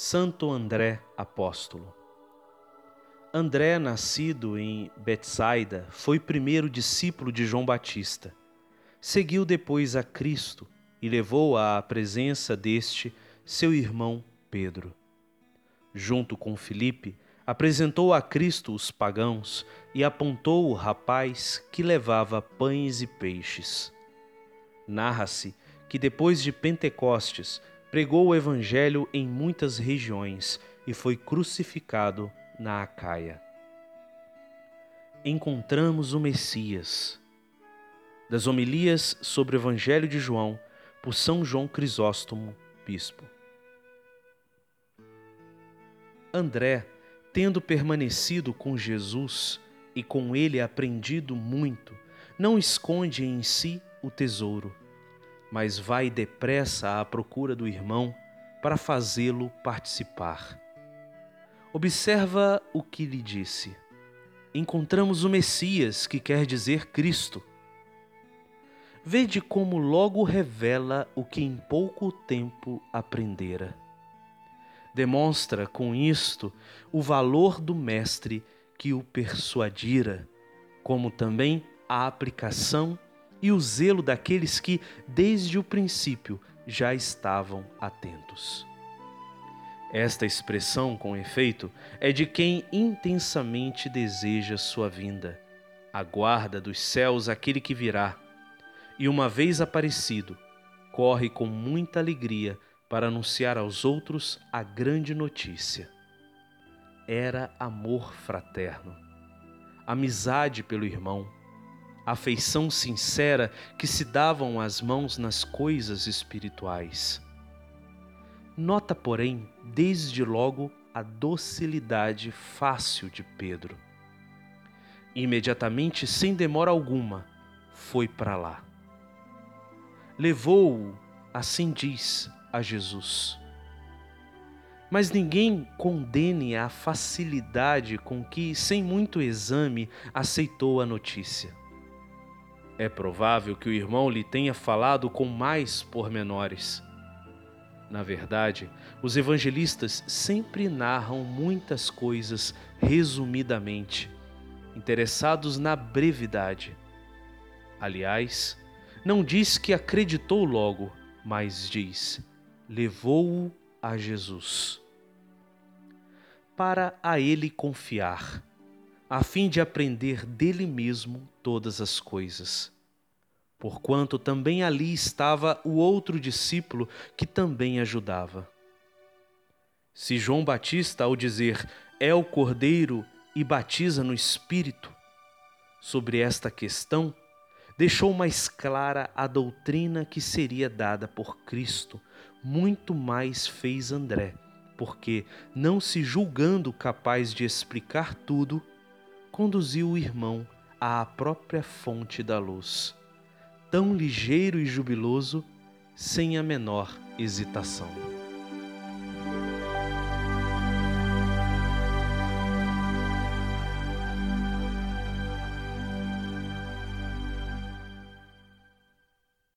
Santo André Apóstolo. André, nascido em Betsaida, foi primeiro discípulo de João Batista. Seguiu depois a Cristo e levou à presença deste seu irmão Pedro. Junto com Filipe, apresentou a Cristo os pagãos e apontou o rapaz que levava pães e peixes. Narra-se que depois de Pentecostes pregou o Evangelho em muitas regiões e foi crucificado na Acaia. Encontramos o Messias. Das homilias sobre o Evangelho de João, por São João Crisóstomo, bispo. André, tendo permanecido com Jesus e com ele aprendido muito, não esconde em si o tesouro mas vai depressa à procura do irmão para fazê-lo participar. Observa o que lhe disse. Encontramos o Messias, que quer dizer Cristo. Vede como logo revela o que em pouco tempo aprendera. Demonstra com isto o valor do Mestre que o persuadira, como também a aplicação e o zelo daqueles que, desde o princípio, já estavam atentos. Esta expressão, com efeito, é de quem intensamente deseja sua vinda, aguarda dos céus aquele que virá, e uma vez aparecido, corre com muita alegria para anunciar aos outros a grande notícia. Era amor fraterno, amizade pelo irmão, afeição sincera que se davam as mãos nas coisas espirituais. Nota, porém, desde logo a docilidade fácil de Pedro. Imediatamente, sem demora alguma, foi para lá. Levou-o, assim diz, a Jesus. Mas ninguém condene a facilidade com que, sem muito exame, aceitou a notícia. É provável que o irmão lhe tenha falado com mais pormenores. Na verdade, os evangelistas sempre narram muitas coisas resumidamente, interessados na brevidade. Aliás, não diz que acreditou logo, mas diz: levou-o a Jesus. Para a ele confiar a fim de aprender dele mesmo todas as coisas. Porquanto também ali estava o outro discípulo que também ajudava. Se João Batista, ao dizer é o Cordeiro e batiza no Espírito, sobre esta questão, deixou mais clara a doutrina que seria dada por Cristo, muito mais fez André, porque, não se julgando capaz de explicar tudo, conduziu o irmão à própria fonte da luz, tão ligeiro e jubiloso, sem a menor hesitação.